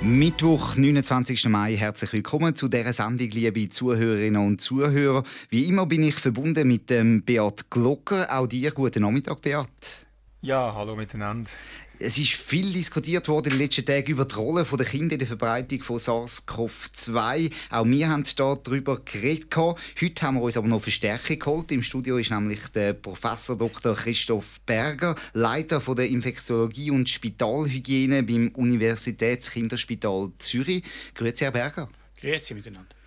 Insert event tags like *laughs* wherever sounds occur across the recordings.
Mittwoch, 29. Mai. Herzlich willkommen zu dieser Sendung, liebe Zuhörerinnen und Zuhörer. Wie immer bin ich verbunden mit dem Beat Glocker. Auch dir guten Nachmittag, Beat. Ja, hallo miteinander. Es ist viel diskutiert worden in den letzten Tagen über die Rolle der Kinder in der Verbreitung von SARS-CoV-2. Auch wir haben darüber geredet. Heute haben wir uns aber noch Verstärkung geholt. Im Studio ist nämlich der Professor Dr. Christoph Berger, Leiter der Infektiologie und Spitalhygiene beim Universitätskinderspital Zürich. Grüezi, Herr Berger. Grüezi miteinander.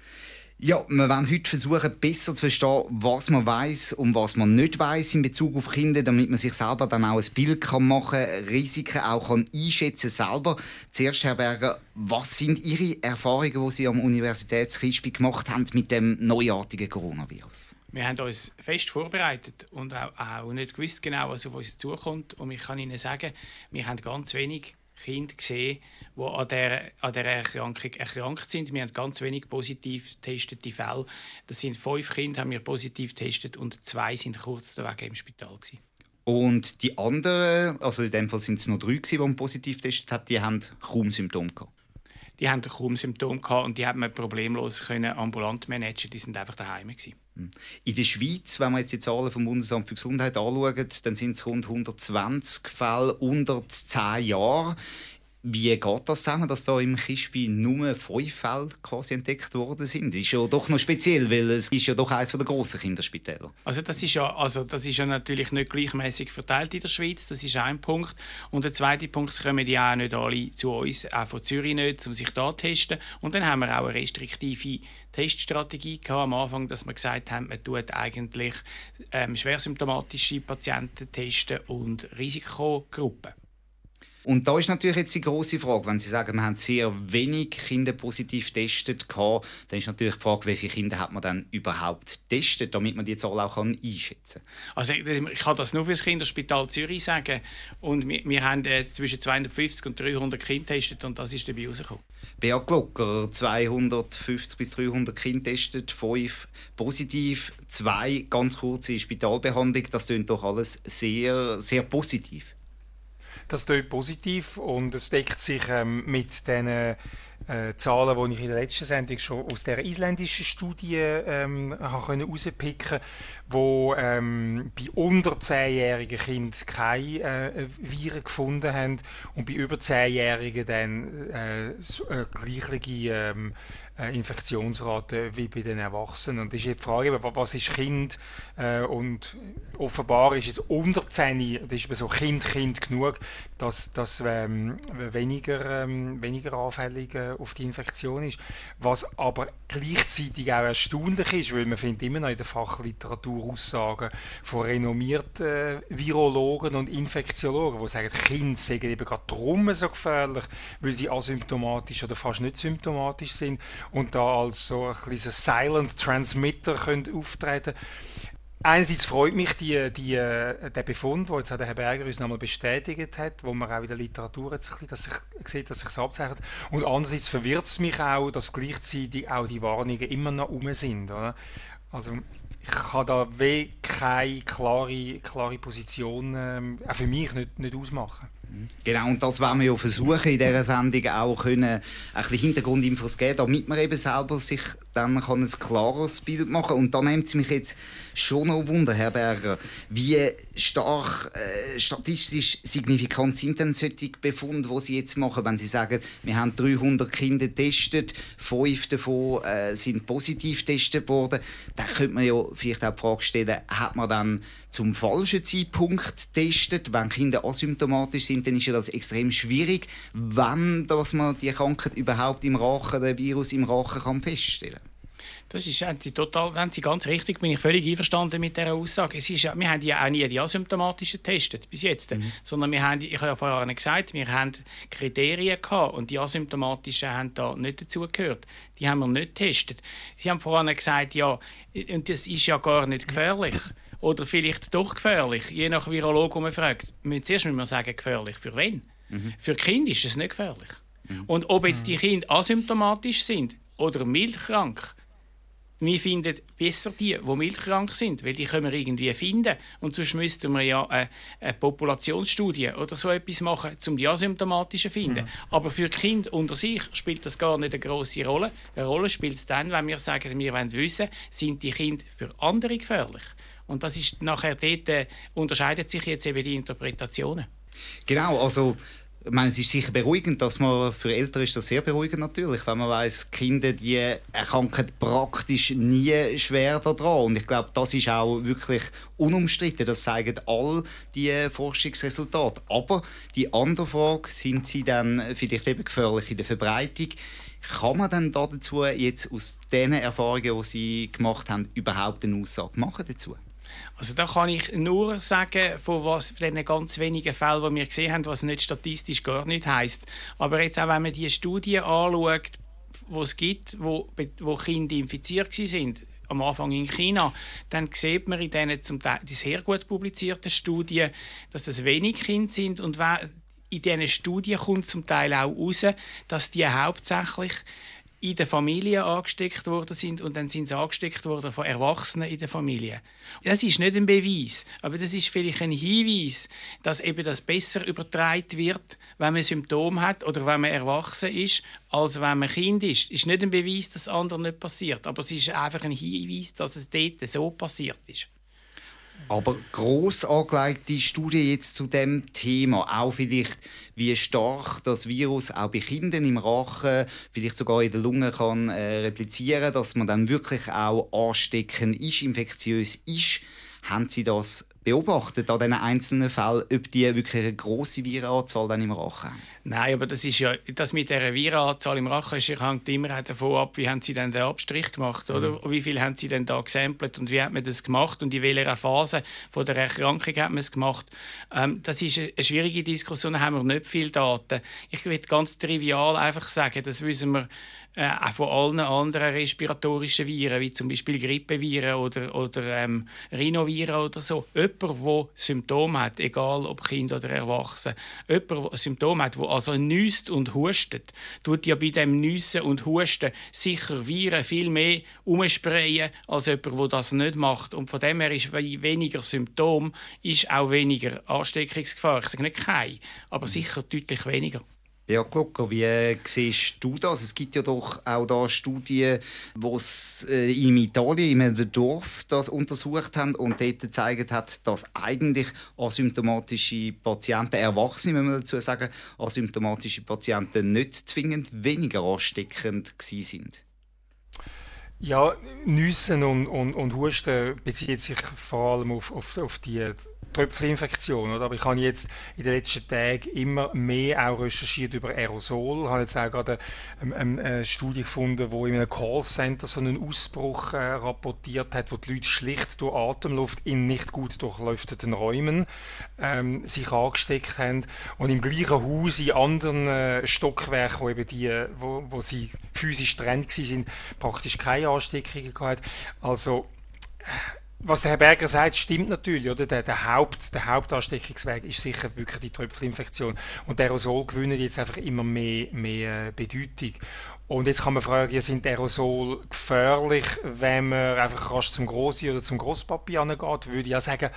Ja, wir wollen heute versuchen, besser zu verstehen, was man weiß und was man nicht weiß in Bezug auf Kinder, damit man sich selber dann auch ein Bild kann machen kann, Risiken auch kann einschätzen selber. Zuerst, Herr Berger, was sind Ihre Erfahrungen, die Sie am Universitätskrispi gemacht haben mit dem neuartigen Coronavirus? Wir haben uns fest vorbereitet und auch, auch nicht gewusst genau, was auf uns zukommt. Und ich kann Ihnen sagen, wir haben ganz wenig Kinder gesehen, die an dieser, an dieser Erkrankung erkrankt sind. Wir haben ganz wenig positiv getestete Fälle. Das sind fünf Kinder, haben wir positiv getestet und zwei sind kurz Weg im Spital. Gewesen. Und die anderen, also in dem Fall sind es noch drei, die man positiv getestet hat, die haben kaum Symptome gehabt? Die haben kaum Symptome gehabt und die haben man problemlos können ambulant managen. Die sind einfach daheim gewesen. Hm. In der Schweiz, wenn man jetzt die Zahlen vom Bundesamt für Gesundheit anschaut, dann sind es rund 120 Fälle unter 10 Jahren. Wie geht das zusammen, dass da im Kispi nur fünf Fälle quasi entdeckt worden sind? Das ist ja doch noch speziell, weil es ist ja doch eines der grossen Kinderspitäler. Also das ist ja, also das ist ja natürlich nicht gleichmäßig verteilt in der Schweiz. Das ist ein Punkt. Und der zweite Punkt, es kommen ja auch nicht alle zu uns, auch von Zürich nicht, um sich da zu testen. Und dann haben wir auch eine restriktive Teststrategie gehabt, am Anfang, dass wir gesagt haben, man tut eigentlich ähm, schwersymptomatische Patienten testen und Risikogruppen. Und da ist natürlich jetzt die große Frage, wenn Sie sagen, wir haben sehr wenig Kinder positiv getestet, dann ist natürlich die Frage, wie viele Kinder hat man dann überhaupt getestet, damit man die Zahl auch einschätzen kann. Also ich kann das nur für das Kinderspital Zürich sagen und wir, wir haben äh, zwischen 250 und 300 Kinder getestet und das ist dabei rausgekommen. Beat Glocker, 250 bis 300 Kinder getestet, 5 positiv, 2 ganz kurze Spitalbehandlung, das klingt doch alles sehr, sehr positiv. Das ist positiv und es deckt sich ähm, mit den äh, Zahlen, die ich in der letzten Sendung schon aus der isländischen Studie ähm, konnte, wo ähm, bei unter 10-jährigen Kindern keine äh, Viren gefunden haben und bei über 10-jährigen dann äh, äh, gleiche ähm, äh, Infektionsrate wie bei den Erwachsenen. Und das ist die Frage, was ist Kind? Äh, und offenbar ist es unter 10, das ist so Kind, Kind genug, dass das ähm, weniger, ähm, weniger anfällig äh, auf die Infektion ist. Was aber gleichzeitig auch erstaunlich ist, weil man findet immer noch in der Fachliteratur Aussagen von renommierten äh, Virologen und Infektiologen, die sagen, Kinder sind eben gerade drum so gefährlich, weil sie asymptomatisch oder fast nicht symptomatisch sind und da als so ein bisschen Silent Transmitter können auftreten Einerseits freut mich die, die, äh, der Befund, den jetzt auch der Herr Berger uns nochmal bestätigt hat, wo man auch in der Literatur jetzt ein bisschen, dass sich, sieht, dass sich abzeichnet. Und andererseits verwirrt es mich auch, dass gleichzeitig auch die Warnungen immer noch um sind. Oder? Also ich kann da wie keine klare, klare Position ähm, auch für mich nicht, nicht ausmachen. Genau, und das wollen wir ja versuchen, in dieser Sendung auch können, ein bisschen Hintergrundinfos geben, damit man eben selber sich dann kann ein klares Bild machen. Und da nimmt es mich jetzt schon noch Wunder, Herr Berger, wie stark äh, statistisch signifikant sind denn solche Befunde, die Sie jetzt machen, wenn Sie sagen, wir haben 300 Kinder getestet, fünf davon äh, sind positiv getestet worden, dann könnte man ja vielleicht auch die Frage stellen, hat man dann zum falschen Zeitpunkt getestet, wenn Kinder asymptomatisch sind, dann ist ja das extrem schwierig, wann dass man die Krankheit überhaupt im Rachen, den Virus im Rachen kann feststellen Das ist total, haben Sie ganz richtig, bin ich völlig einverstanden mit dieser Aussage. Es ist wir haben ja auch nie die asymptomatischen getestet, bis jetzt. Mhm. Sondern wir haben, ich habe ja vorher gesagt, wir haben Kriterien gehabt und die asymptomatischen haben da nicht dazugehört. Die haben wir nicht getestet. Sie haben vorhin gesagt, ja, und das ist ja gar nicht gefährlich. Oder vielleicht doch gefährlich, je nach Virologe, den man fragt. Zuerst müssen wir sagen, gefährlich. Für wen? Mhm. Für Kinder ist es nicht gefährlich. Mhm. Und ob jetzt die Kinder asymptomatisch sind oder milchkrank, wir finden besser die, die milchkrank sind, weil die können wir irgendwie finden. Und sonst müssten wir ja eine, eine Populationsstudie oder so etwas machen, um die asymptomatischen zu finden. Mhm. Aber für Kinder unter sich spielt das gar nicht eine große Rolle. Eine Rolle spielt es dann, wenn wir sagen, wir wollen wissen, sind die Kinder für andere gefährlich. Und das ist nachher dort, äh, unterscheidet sich jetzt eben die Interpretationen. Genau, also ich meine, es ist sicher beruhigend, dass man für Eltern ist das sehr beruhigend natürlich, wenn man weiß, Kinder die erkranken praktisch nie schwer daran. Und ich glaube, das ist auch wirklich unumstritten. Das zeigen all die Forschungsresultate. Aber die andere Frage, sind sie dann vielleicht eben gefährlich in der Verbreitung? Kann man dann dazu jetzt aus den Erfahrungen, die Sie gemacht haben, überhaupt eine Aussage machen dazu? Also da kann ich nur sagen, von was von den ganz wenigen Fällen, die wir gesehen haben, was nicht statistisch gar nicht heißt. Aber jetzt auch, wenn man die Studien anschaut, die es gibt, wo, wo Kinder infiziert sind, am Anfang in China, dann sieht man in diesen zum Teil sehr gut publizierten Studien, dass es wenig Kinder sind und in diesen Studien kommt zum Teil auch heraus, dass die hauptsächlich in der Familie angesteckt worden sind und dann sind sie angesteckt worden von Erwachsenen in der Familie. Das ist nicht ein Beweis, aber das ist vielleicht ein Hinweis, dass eben das besser übertragen wird, wenn man Symptome hat oder wenn man erwachsen ist, als wenn man Kind ist. Ist nicht ein Beweis, dass das andere nicht passiert, aber es ist einfach ein Hinweis, dass es dort so passiert ist. Aber groß angelegte Studie jetzt zu dem Thema, auch vielleicht, wie stark das Virus auch bei Kindern im Rachen, vielleicht sogar in der Lunge kann äh, replizieren, dass man dann wirklich auch ansteckend ist, infektiös ist. Haben Sie das beobachtet an diesen einzelnen Fällen, ob die wirklich eine grosse Virenanzahl dann im Rachen haben? Nein, aber das ist ja, das mit der Virenanzahl im Rachen ist, hängt immer davon ab, wie haben Sie denn den Abstrich gemacht, oder? Mhm. Wie viel haben Sie denn da gesampelt und wie hat man das gemacht und in welcher Phase von der Erkrankung hat man es gemacht? Ähm, das ist eine schwierige Diskussion, da haben wir nicht viel Daten. Ich will ganz trivial einfach sagen, das wissen wir äh, auch von allen anderen respiratorischen Viren, wie zum Beispiel Grippeviren oder, oder ähm, Rhinoviren oder so. Jemand, der Symptome hat, egal ob Kind oder Erwachsen, jemand, der Symptome hat, der also nüsst und hustet, tut ja bei dem Nüssen und Husten sicher Viren viel mehr umsprayen als jemand, der das nicht macht. Und von dem her ist weniger Symptom ist auch weniger Ansteckungsgefahr. Ich sage nicht kein, aber sicher deutlich weniger. Ja, Glucker, wie siehst du das? Es gibt ja doch auch da Studien, die es äh, in Italien, in einem Dorf, das untersucht haben und dort gezeigt hat, dass eigentlich asymptomatische Patienten, Erwachsene, wenn man dazu sagen, asymptomatische Patienten nicht zwingend weniger ansteckend sind. Ja, Nüssen und, und, und Husten bezieht sich vor allem auf, auf, auf die Tröpfcheninfektion. Aber ich habe jetzt in den letzten Tagen immer mehr auch recherchiert über Aerosol. Ich habe jetzt auch gerade eine, eine Studie gefunden, wo in einem Callcenter so einen Ausbruch äh, rapportiert hat, wo die Leute schlicht durch Atemluft in nicht gut durchlüfteten Räumen ähm, sich angesteckt haben und im gleichen Haus in anderen äh, Stockwerken, wo eben die, wo, wo sie physisch getrennt sind, praktisch keine Ansteckungen gehabt. Also was der Herr Berger sagt, stimmt natürlich. Oder? Der, der, Haupt, der Hauptansteckungsweg ist sicher wirklich die Tröpfelinfektion. Und der Aerosol gewinnt jetzt einfach immer mehr, mehr äh, Bedeutung. Und jetzt kann man fragen, sind Aerosol gefährlich, wenn man einfach rasch zum Grossi oder zum Grosspapi angeht? Würde ich ja sagen,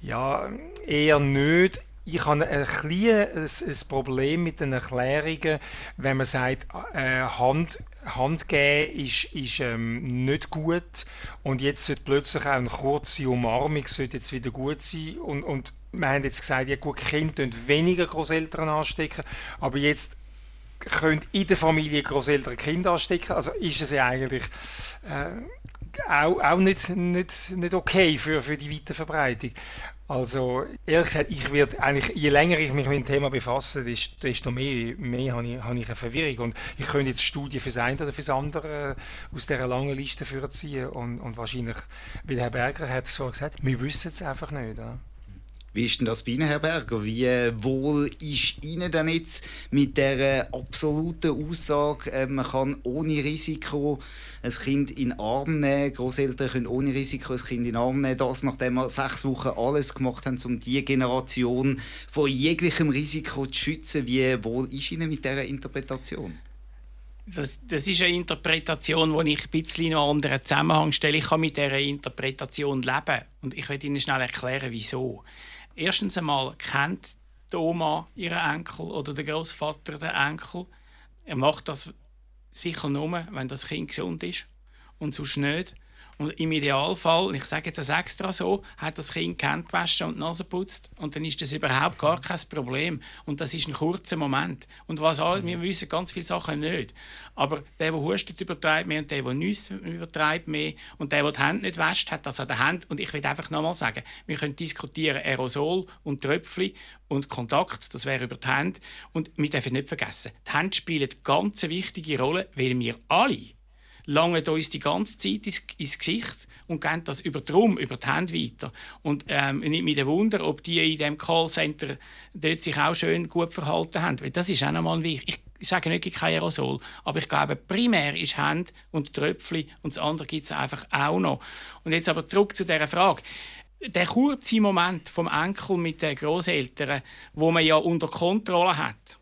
ja, eher nicht ich habe ein, kleines, ein Problem mit den Erklärungen, wenn man sagt, äh, Hand, Hand geben ist, ist ähm, nicht gut. Und jetzt sollte plötzlich auch eine kurze Umarmung sollte jetzt wieder gut sein. Und, und wir haben jetzt gesagt, ja gut, Kinder weniger Großeltern anstecken, aber jetzt können in der Familie Großeltern Kinder anstecken, also ist es ja eigentlich äh, auch, auch nicht, nicht, nicht okay für, für die Weiterverbreitung. Also, ehrlich gesagt, ich werde eigentlich, je länger ich mich mit dem Thema befasse, desto mehr, mehr habe, ich, habe ich eine Verwirrung. Und ich könnte jetzt Studien fürs eine oder fürs andere äh, aus dieser langen Liste vorziehen. Und, und wahrscheinlich, wie Herr Berger hat es vorhin gesagt, wir wissen es einfach nicht. Ja. Wie ist denn das bei Ihnen, Herr Berger? Wie wohl ist Ihnen denn jetzt mit der absoluten Aussage, äh, man kann ohne Risiko ein Kind in den Arm nehmen, Großeltern können ohne Risiko ein Kind in den Arm nehmen, das nachdem wir sechs Wochen alles gemacht haben, um diese Generation vor jeglichem Risiko zu schützen. Wie wohl ist Ihnen mit dieser Interpretation? Das, das, ist eine Interpretation, die ich ein bisschen in einen anderen Zusammenhang stelle. Ich kann mit dieser Interpretation leben. Und ich werde Ihnen schnell erklären, wieso. Erstens einmal kennt die Oma ihren Enkel oder der Großvater den Enkel. Er macht das sicher nur, wenn das Kind gesund ist und sonst nicht. Und im Idealfall, ich sage jetzt das extra so, hat das Kind die Hände gewaschen und die Nase putzt und dann ist das überhaupt gar kein Problem. Und das ist ein kurzer Moment. Und was alle, wir wissen ganz viele Sachen nicht. Aber der, der hustet, übertreibt mehr und der, der nichts übertreibt mehr. Und der, der die Hände nicht wäscht, hat das an der Hand. Und ich will einfach nochmal sagen, wir können diskutieren Aerosol und Tröpfchen und Kontakt, das wäre über die Hände. Und wir dürfen nicht vergessen, die Hände spielen eine ganz wichtige Rolle, weil wir alle langen uns die ganze Zeit ins, ins Gesicht und geben das über Drum, über die Hände weiter. Und ähm, nicht mit dem Wunder, ob die in diesem Callcenter dort sich auch schön gut verhalten haben. Weil das ist auch nochmal wichtig. Ich sage nicht, kein Aerosol, aber ich glaube, primär ist Hand und Tröpfchen und das andere gibt es einfach auch noch. Und jetzt aber zurück zu dieser Frage der kurze Moment vom Enkel mit den Großeltern, wo man ja unter Kontrolle hat,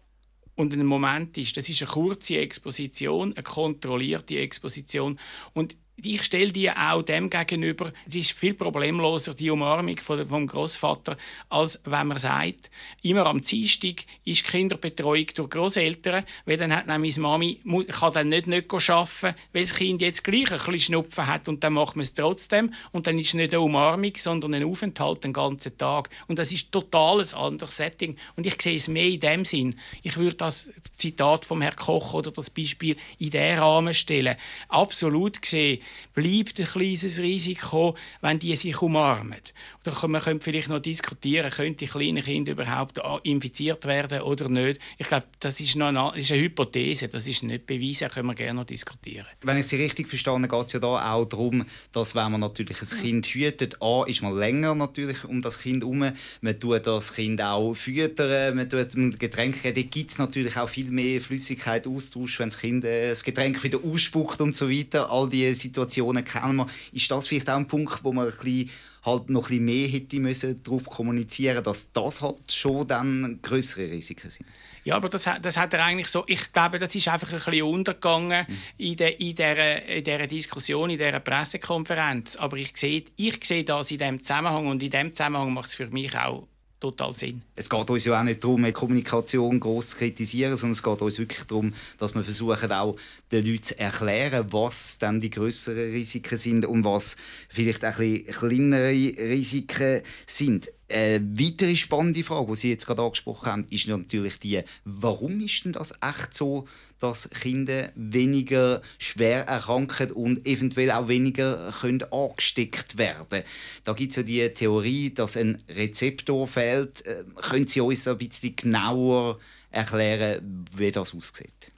und ein Moment ist. Das ist eine kurze Exposition, eine kontrollierte Exposition. Und ich stelle die auch dem gegenüber, die ist viel problemloser, die Umarmung vom Großvater, als wenn man sagt, immer am Dienstag ist Kinderbetreuung durch Großeltern, weil dann hat nämlich Mami kann dann nicht, nicht arbeiten, weil das Kind jetzt gleich ein bisschen Schnupfen hat und dann macht man es trotzdem und dann ist es nicht eine Umarmung, sondern ein Aufenthalt den ganzen Tag und das ist total ein anderes Setting und ich sehe es mehr in dem Sinn. Ich würde das Zitat vom Herrn Koch oder das Beispiel in diesen Rahmen stellen. Absolut gesehen bleibt ein kleines Risiko, wenn die sich umarmen. Oder man könnte vielleicht noch diskutieren, könnte die kleinen Kinder überhaupt infiziert werden oder nicht. Ich glaube, das ist, noch eine, ist eine Hypothese, das ist nicht bewiesen, können wir gerne noch diskutieren. Wenn ich Sie richtig verstanden geht es ja da auch darum, dass wenn man natürlich ein Kind hütet, A, ist man länger natürlich um das Kind herum, man tut das Kind auch füttern, man tut ein Getränk geben, da gibt es natürlich auch viel mehr Flüssigkeit, Austausch, wenn das Kind äh, das Getränk wieder ausspuckt und so weiter, all diese Situationen kennen wir. Ist das vielleicht auch ein Punkt, wo man ein bisschen halt noch ein bisschen mehr hätte müssen darauf kommunizieren dass das halt schon dann größere Risiken sind. Ja, aber das, das hat er eigentlich so, ich glaube, das ist einfach ein bisschen untergegangen mhm. in, der, in, der, in dieser Diskussion, in dieser Pressekonferenz. Aber ich sehe, ich sehe das in diesem Zusammenhang und in diesem Zusammenhang macht es für mich auch total Sinn. Es geht uns ja auch nicht darum, die Kommunikation groß zu kritisieren, sondern es geht uns wirklich darum, dass wir versuchen, auch den Leuten zu erklären, was dann die größeren Risiken sind und was vielleicht auch ein bisschen kleinere Risiken sind. Eine weitere spannende Frage, die Sie jetzt gerade angesprochen haben, ist natürlich die, warum ist denn das echt so, dass Kinder weniger schwer erkranken und eventuell auch weniger können angesteckt werden Da gibt es ja die Theorie, dass ein Rezeptor fehlt. Äh, können Sie uns ein bisschen genauer erklären, wie das aussieht?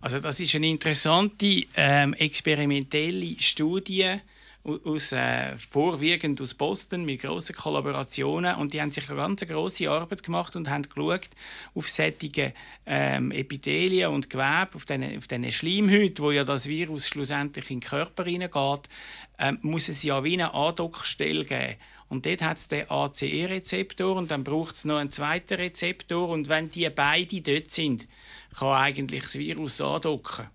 Also das ist eine interessante ähm, experimentelle Studie, aus, äh, vorwiegend aus Boston mit grossen Kollaborationen und die haben sich eine ganz grosse Arbeit gemacht und haben geschaut auf sättige ähm, Epithelien und Gewebe, auf diesen auf den Schleimhäuten, wo ja das Virus schlussendlich in den Körper hineingeht, ähm, muss es ja wie eine Andockstelle geben. Und dort hat es den ACE-Rezeptor und dann braucht es noch einen zweiten Rezeptor und wenn die beide dort sind, kann eigentlich das Virus andocken.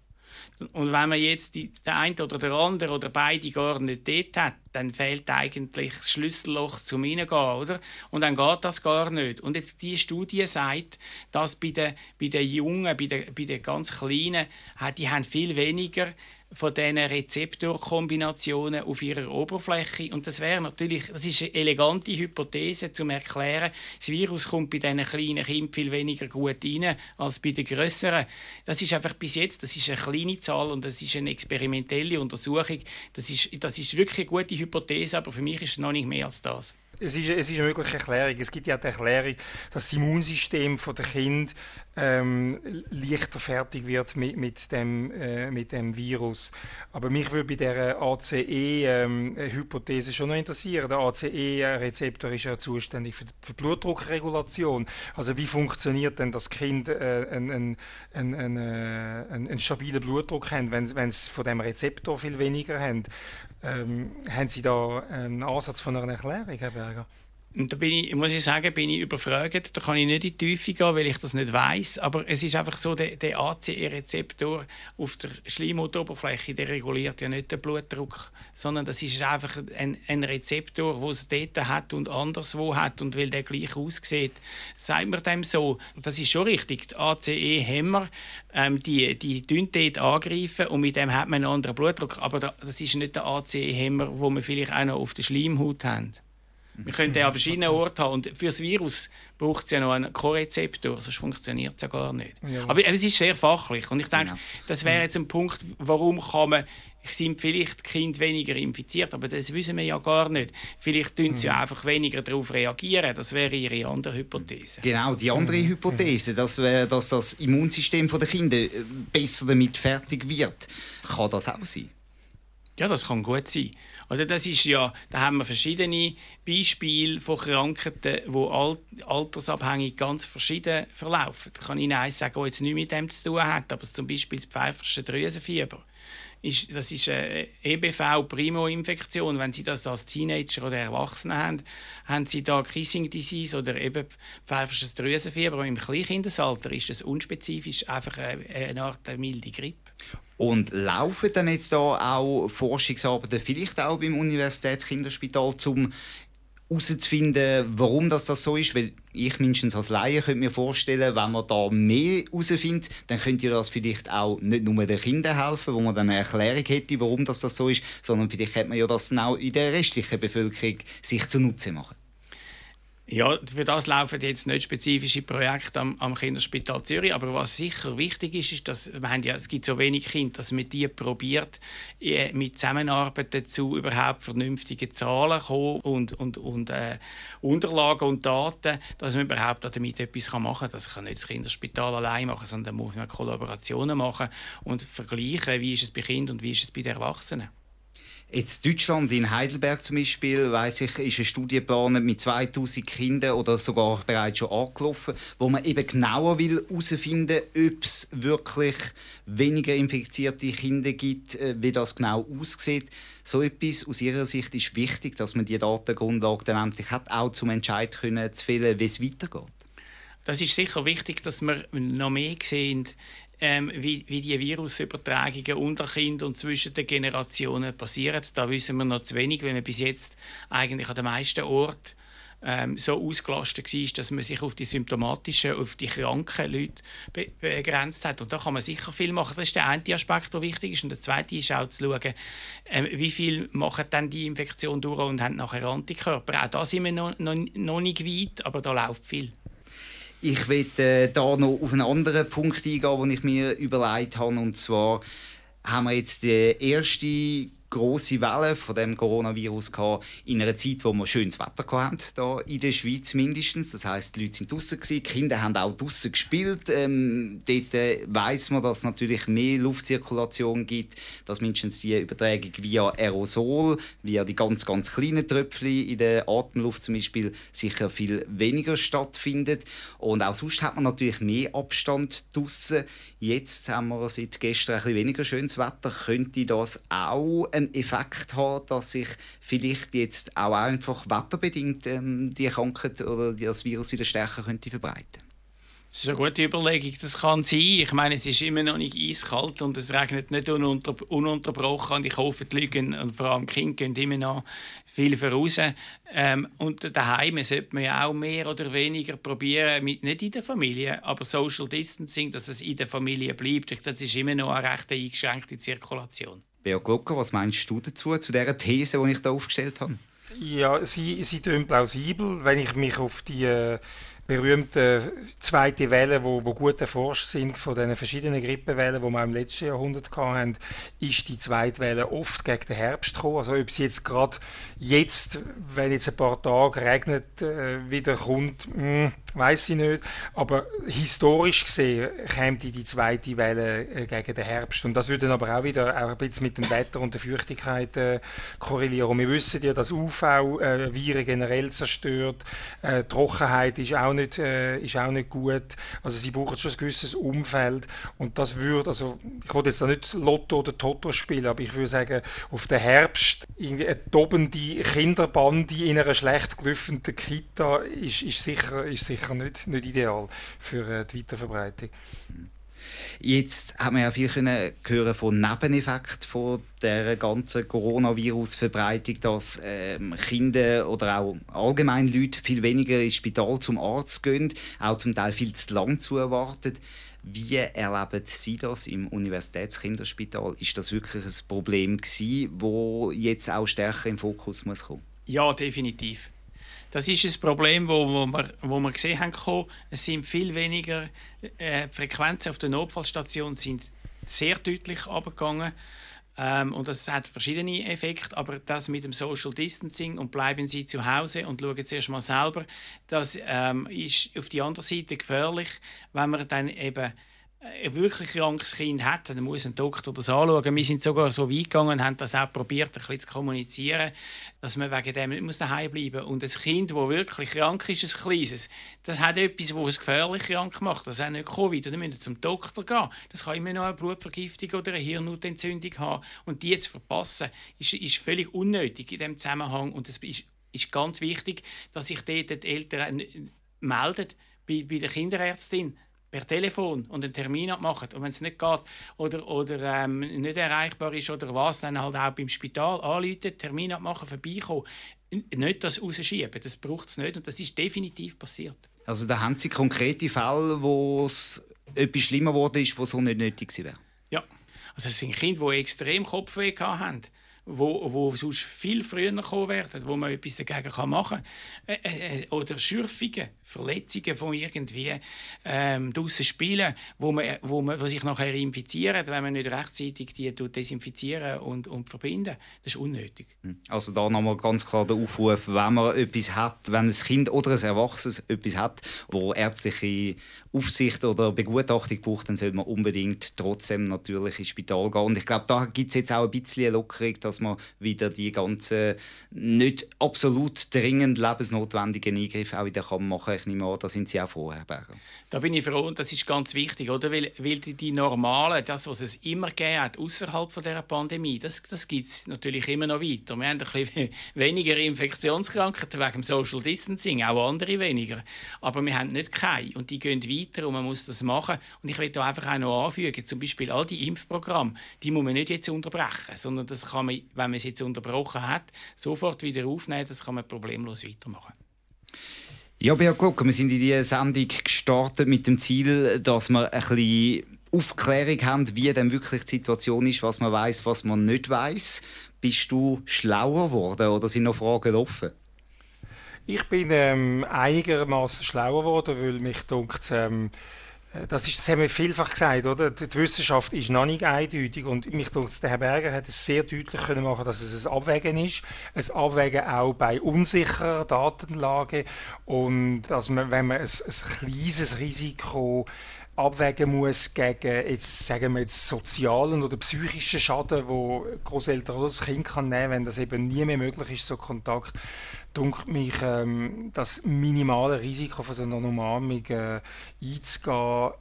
Und wenn man jetzt die, der eine oder der andere oder beide gar nicht dort hat, dann fehlt eigentlich das Schlüsselloch zum Reingehen, oder? Und dann geht das gar nicht. Und jetzt die Studie sagt, dass bei den, bei den Jungen, bei den, bei den ganz Kleinen, die haben viel weniger von diesen Rezeptorkombinationen auf ihrer Oberfläche. Und das wäre natürlich, das ist eine elegante Hypothese, zum erklären, das Virus kommt bei diesen kleinen Kindern viel weniger gut rein als bei den größeren. Das ist einfach bis jetzt, das ist eine kleine Zahl und das ist eine experimentelle Untersuchung. Das ist, das ist wirklich eine gute Hypothese, aber für mich ist es noch nicht mehr als das. Es ist, es ist eine mögliche Erklärung. Es gibt ja die Erklärung, dass das Immunsystem der Kind ähm, leichter fertig wird mit, mit, dem, äh, mit dem Virus. Aber mich würde bei der ACE-Hypothese ähm, schon noch interessieren. Der ACE-Rezeptor ist ja zuständig für, für Blutdruckregulation. Also wie funktioniert denn das Kind äh, einen, einen, einen, äh, einen, stabilen Blutdruck hat, wenn, es von dem Rezeptor viel weniger haben? Ähm, haben Sie da einen Ansatz von einer Erklärung, Herr Berger? Und da bin ich, muss ich sagen, bin ich überfragt. Da kann ich nicht in die Tiefe gehen, weil ich das nicht weiß. Aber es ist einfach so, der, der ACE-Rezeptor auf der Schleimhautoberfläche, der reguliert ja nicht den Blutdruck, sondern das ist einfach ein, ein Rezeptor, wo es dort hat und anderswo hat. Und weil der gleich aussieht, sagt man dem so. Das ist schon richtig. Die ACE-Hämmer, ähm, die, die dort angreifen und mit dem hat man einen anderen Blutdruck. Aber das ist nicht der ACE-Hämmer, wo wir vielleicht auch noch auf der Schleimhaut haben. Wir können den an verschiedenen Orten haben. Und für das Virus braucht es ja noch einen Co-Rezeptor, sonst funktioniert es ja gar nicht. Ja. Aber, es ist sehr fachlich. Und ich denke, genau. das wäre jetzt ein Punkt, warum kann man sind vielleicht Kind weniger infiziert, aber das wissen wir ja gar nicht. Vielleicht tun sie mhm. ja einfach weniger darauf reagieren. Das wäre ihre andere Hypothese. Genau, die andere mhm. Hypothese, dass, dass das Immunsystem der Kinder äh, besser damit fertig wird. Kann das auch sein? Ja, das kann gut sein. Oder das ist ja, da haben wir verschiedene Beispiele von Krankheiten, die altersabhängig ganz verschieden verlaufen. Da kann ich Ihnen eins sagen, das jetzt nichts mit dem zu tun hat, aber zum Beispiel das pfeifersche Drüsenfieber. Ist, das ist eine EBV-Primo-Infektion. Wenn Sie das als Teenager oder Erwachsene haben, haben Sie da Kissing Disease oder eben pfeifersches Drüsenfieber. Im Kleinkindesalter ist das unspezifisch einfach eine Art milde Grippe. Und laufen dann jetzt da auch Forschungsarbeiten, vielleicht auch beim Universitätskinderspital, um herauszufinden, warum das, das so ist? Weil ich mindestens als Laie könnte mir vorstellen, wenn man da mehr herausfindet, dann könnte das vielleicht auch nicht nur den Kindern helfen, wo man dann eine Erklärung hätte, warum das, das so ist, sondern vielleicht hätte man ja das dann auch in der restlichen Bevölkerung sich zunutze machen. Ja, für das laufen jetzt nicht spezifische Projekte am, am Kinderspital Zürich, aber was sicher wichtig ist, ist, dass wir haben ja, es gibt so wenig Kinder, dass man die probiert, äh, mit Zusammenarbeit dazu überhaupt vernünftige Zahlen kommen und, und, und äh, Unterlagen und Daten, dass man überhaupt damit etwas machen kann. Das kann nicht das Kinderspital allein machen, sondern da muss man Kollaborationen machen und vergleichen, wie ist es bei Kindern und wie ist es bei den Erwachsenen. Jetzt Deutschland, in Heidelberg zum Beispiel, weiß ich, ist eine Studie geplant mit 2000 Kindern oder sogar bereits schon angelaufen, wo man eben genauer will herausfinden, ob es wirklich weniger infizierte Kinder gibt, äh, wie das genau aussieht. So etwas aus Ihrer Sicht ist wichtig, dass man die Datengrundlage dann endlich hat, auch zum Entscheid können zu fällen, wie es weitergeht. Das ist sicher wichtig, dass wir noch mehr sehen, ähm, wie, wie die Virusübertragungen unter Kindern und zwischen den Generationen passieren. Da wissen wir noch zu wenig, weil man bis jetzt eigentlich an den meisten Orten ähm, so ausgelastet war, dass man sich auf die symptomatischen, auf die kranken Leute be begrenzt hat. Und da kann man sicher viel machen. Das ist der eine Aspekt, der wichtig ist. Und der zweite ist auch zu schauen, ähm, wie viel machen dann die Infektion durch und haben nachher Antikörper. Auch da sind wir noch, noch, noch nicht weit, aber da läuft viel. Ich will äh, da noch auf einen anderen Punkt eingehen, den ich mir überlegt habe. Und zwar haben wir jetzt die erste große Welle von dem Coronavirus gehabt, in einer Zeit, wo wir schönes Wetter hatten, da in der Schweiz mindestens. Das heißt, die Leute sind draußen die Kinder haben auch draußen gespielt. Ähm, dort äh, weiß man, dass es natürlich mehr Luftzirkulation gibt, dass mindestens die Übertragung via Aerosol, via die ganz ganz kleinen Tröpfchen in der Atemluft zum Beispiel sicher viel weniger stattfindet. Und auch sonst hat man natürlich mehr Abstand draußen. Jetzt haben wir seit gestern ein bisschen weniger schönes Wetter. Könnte das auch ein einen Effekt haben, dass sich vielleicht jetzt auch einfach wetterbedingt ähm, die Krankheit oder das Virus wieder stärker könnte verbreiten das ist eine gute Überlegung. Das kann sein. Ich meine, es ist immer noch nicht eiskalt und es regnet nicht ununter ununterbrochen. Und ich hoffe, die Leute und vor allem die Kinder gehen immer noch viel voraus. Ähm, und daheim sollte man ja auch mehr oder weniger probieren, mit, nicht in der Familie, aber Social Distancing, dass es in der Familie bleibt. Das ist immer noch eine recht eingeschränkte Zirkulation. Bea Glocker, was meinst du dazu, zu dieser These, die ich da aufgestellt habe? Ja, sie, sie tun plausibel. Wenn ich mich auf die äh, berühmten zweite Welle, wo, wo gut erforscht sind von den verschiedenen Grippewellen, die wir im letzten Jahrhundert hatten, ist die zweite Welle oft gegen den Herbst gekommen. Also ob sie jetzt gerade jetzt, wenn jetzt ein paar Tage regnet, äh, wieder kommt, hm, weiß ich nicht. Aber historisch gesehen kommt die zweite Welle äh, gegen den Herbst. Und das würde dann aber auch wieder auch ein bisschen mit dem Wetter und der Feuchtigkeit äh, korrelieren. Wir wissen ja, dass UV-Viren äh, generell zerstört. Äh, Trockenheit ist auch, nicht, äh, ist auch nicht gut. Also sie brauchen schon ein gewisses Umfeld. Und das würde, also ich wollte jetzt da nicht Lotto oder Toto spielen, aber ich würde sagen, auf den Herbst irgendwie eine tobende Kinderbande in einer schlecht gelüfteten Kita ist, ist sicher, ist sicher nicht, nicht ideal für äh, die Weiterverbreitung. Jetzt haben wir ja viel können hören von Nebeneffekten von der ganzen Coronavirus-Verbreitung, dass ähm, Kinder oder auch allgemein Leute viel weniger ins Spital zum Arzt gehen, auch zum Teil viel zu lang zu erwarten. Wie erleben Sie das im Universitätskinderspital? Ist das wirklich ein Problem gewesen, wo jetzt auch stärker im Fokus muss kommen? Ja, definitiv. Das ist ein Problem, wo, wo, wir, wo wir gesehen haben, es sind viel weniger äh, Frequenzen auf der Notfallstation sind sehr deutlich abgegangen. Ähm, und das hat verschiedene Effekte, aber das mit dem Social Distancing und bleiben Sie zu Hause und schauen zuerst mal selber, das ähm, ist auf die andere Seite gefährlich, wenn man dann eben ein wirklich krankes Kind hat, dann muss ein Doktor das anschauen. Wir sind sogar so weit gegangen und haben das auch probiert, ein bisschen zu kommunizieren, dass man wegen dem nicht daheim bleiben muss. Und ein Kind, das wirklich krank ist, ein kleines, das hat etwas, das es gefährlich krank macht. Das ist nicht Covid. Dann müssen zum Doktor gehen. Das kann immer noch eine Blutvergiftung oder eine Hirnhautentzündung haben. Und die zu verpassen, ist, ist völlig unnötig in diesem Zusammenhang. Und es ist, ist ganz wichtig, dass sich dort die Eltern melden bei, bei der Kinderärztin per Telefon und einen Termin abmachen. Und wenn es nicht geht oder, oder ähm, nicht erreichbar ist oder was, dann halt auch beim Spital anrufen, Termin abmachen, vorbeikommen. Nicht das rausschieben, das braucht es nicht und das ist definitiv passiert. Also da haben Sie konkrete Fälle, wo es etwas schlimmer geworden ist, was so nicht nötig wäre? Ja, also es sind Kinder, die extrem Kopfweh haben wo, wo sonst viel früher kommen werden, wo man etwas dagegen machen kann. Äh, äh, oder Schürfungen, Verletzungen von irgendwie ähm, draussen spielen, wo, man, wo, man, wo sich nachher infizieren, wenn man nicht rechtzeitig die desinfizieren und, und verbinden. Das ist unnötig. Hm. Also da nochmal ganz klar der Aufruf, wenn man etwas hat, wenn ein Kind oder ein Erwachsenes etwas hat, wo ärztliche Aufsicht oder Begutachtung braucht, dann sollte man unbedingt trotzdem natürlich ins Spital gehen. Und ich glaube, da gibt es jetzt auch ein bisschen Lockerung, dass man wieder die ganzen nicht absolut dringend lebensnotwendigen Eingriffe auch wieder kann machen kann. Ich nehme an, da sind Sie auch froh, Herr Berger. Da bin ich froh und das ist ganz wichtig, oder? Weil, weil die, die normalen, das, was es immer gegeben hat, außerhalb von der Pandemie, das, das gibt es natürlich immer noch weiter. Wir haben ein bisschen *laughs* weniger Infektionskrankheiten wegen dem Social Distancing, auch andere weniger. Aber wir haben nicht keine und die gehen weiter und man muss das machen. Und ich will da einfach auch noch anfügen, zum Beispiel all die Impfprogramme, die muss man nicht jetzt unterbrechen, sondern das kann man, wenn man es jetzt unterbrochen hat, sofort wieder aufnehmen, das kann man problemlos weitermachen. Ja, Beat Glucker, wir sind in diese Sendung gestartet mit dem Ziel, dass wir ein bisschen Aufklärung haben, wie denn wirklich die Situation ist, was man weiß, was man nicht weiß. Bist du schlauer geworden oder sind noch Fragen offen? Ich bin ähm, einigermaßen schlauer geworden, weil mich dunkt, ähm, äh, das, ist, das haben wir vielfach gesagt, oder? Die Wissenschaft ist noch nicht eindeutig. Und mich denkt, der Herr Berger hat es sehr deutlich können machen, dass es ein Abwägen ist, ein Abwägen auch bei unsicherer Datenlage. Und dass man, wenn man ein, ein kleines Risiko abwägen muss gegen jetzt sagen wir jetzt sozialen oder psychischen Schaden, wo Großeltern oder das Kind kann nehmen, wenn das eben nie mehr möglich ist, so Kontakt dunkelt mich ähm, das minimale Risiko von so einer Umarmung äh, einzugehen,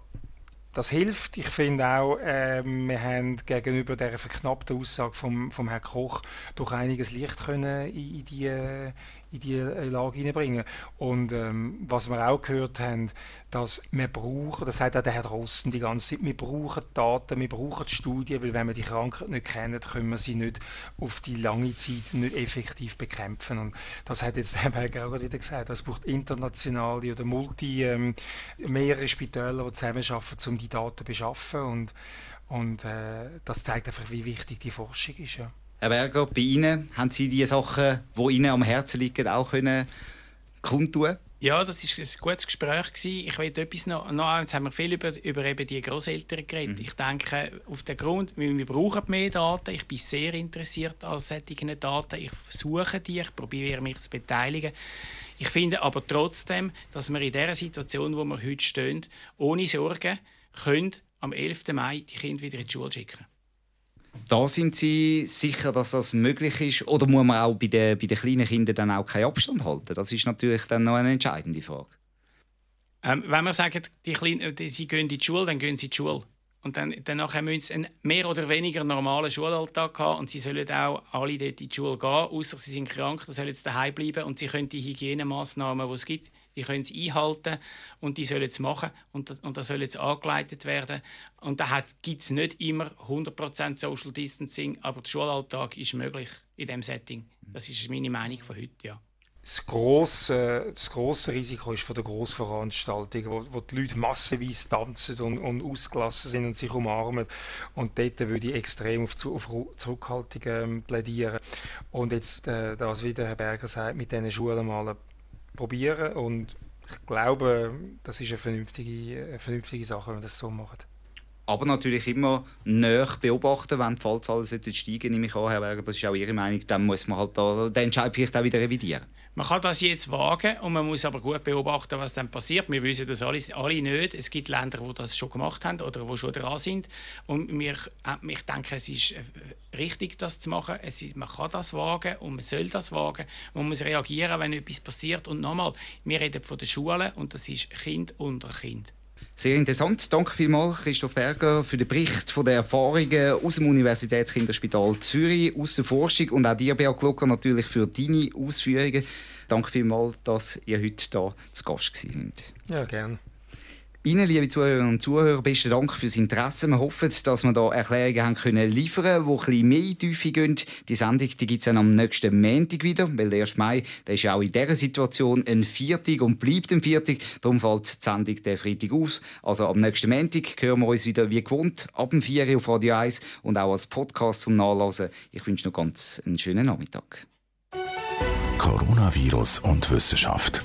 das hilft. Ich finde auch, äh, wir haben gegenüber der verknappten Aussage vom, vom Herrn Koch durch einiges Licht können in, in die, in die äh, Lage hineinbringen. Und ähm, was wir auch gehört haben, dass wir brauchen, das sagt auch der Herr Drosten die ganze Zeit, wir brauchen Daten, wir brauchen Studien, weil wenn wir die Krankheit nicht kennen, können wir sie nicht auf die lange Zeit nicht effektiv bekämpfen. Und das hat jetzt *laughs* Herr Berger auch wieder gesagt, es braucht internationale oder multi, ähm, mehrere Spitäler, die zusammenarbeiten, um die Daten zu beschaffen. Und, und äh, das zeigt einfach, wie wichtig die Forschung ist. Ja. Herr Berger, bei Ihnen haben Sie die Sachen, die Ihnen am Herzen liegen, auch können kundtun Ja, das war ein gutes Gespräch. Gewesen. Ich will etwas noch, noch jetzt haben wir viel über, über eben die Großeltern geredet. Mhm. Ich denke, auf den Grund, wir, brauchen mehr Daten. Ich bin sehr interessiert an solchen Daten. Ich suche die, ich probiere mich zu beteiligen. Ich finde aber trotzdem, dass wir in der Situation, wo wir heute stehen, ohne Sorgen können am 11. Mai die Kinder wieder in die Schule schicken. Da sind Sie sicher, dass das möglich ist? Oder muss man auch bei den, bei den kleinen Kindern dann auch keinen Abstand halten? Das ist natürlich dann noch eine entscheidende Frage. Ähm, wenn wir sagen, die Kleinen, die, sie gehen in die Schule, dann gehen sie in die Schule. Und dann, danach müssen sie einen mehr oder weniger normalen Schulalltag haben und sie sollen auch alle dort in die Schule gehen, außer sie sind krank, dann sollen sie daheim bleiben und sie können die Hygienemaßnahmen, die es gibt, die können es einhalten und die sollen es machen und, und da soll jetzt angeleitet werden. Und da gibt es nicht immer 100% Social Distancing, aber der Schulalltag ist möglich in diesem Setting. Das ist meine Meinung von heute, ja das grosse, das grosse Risiko ist von der Grossveranstaltung, wo, wo die Leute massenweise tanzen und, und ausgelassen sind und sich umarmen. Und dort würde ich extrem auf, auf Zurückhaltung ähm, plädieren. Und jetzt, äh, das, wie der Herr Berger sagt, mit diesen Schulen mal probieren. Und ich glaube, das ist eine vernünftige, eine vernünftige Sache, wenn man das so macht. Aber natürlich immer näher beobachten, wenn die Fallzahlen steigen, nehme ich an, Herr Berger, das ist auch Ihre Meinung, dann muss man halt da, den Entscheid vielleicht auch wieder revidieren. Man kann das jetzt wagen und man muss aber gut beobachten, was dann passiert. Wir wissen das alle, alle nicht. Es gibt Länder, die das schon gemacht haben oder die schon dran sind. Und wir, äh, ich denke, es ist äh, richtig, das zu machen. Ist, man kann das wagen und man soll das wagen. Man muss reagieren, wenn etwas passiert. Und nochmal, wir reden von den Schulen und das ist Kind unter Kind. Sehr interessant. Danke vielmals, Christoph Berger, für den Bericht von den Erfahrungen aus dem Universitätskinderspital Zürich, aus der Forschung und auch dir, Beat Glocker, natürlich für deine Ausführungen. Danke vielmals, dass ihr heute hier zu Gast seid. Ja, gerne. Ihnen, liebe Zuhörerinnen und Zuhörer, besten Dank fürs Interesse. Wir hoffen, dass wir hier Erklärungen haben können liefern können, die bisschen mehr in Tiefe gehen. Die Sendung gibt es dann am nächsten Montag wieder, weil der 1. Mai der ist ja auch in dieser Situation ein Viertag und bleibt ein Viertag. Darum fällt die Sendung der Freitag aus. Also am nächsten Montag hören wir uns wieder wie gewohnt ab dem 4 Uhr auf Radio 1 und auch als Podcast zum Nachlesen. Ich wünsche noch ganz einen schönen Nachmittag. Coronavirus und Wissenschaft.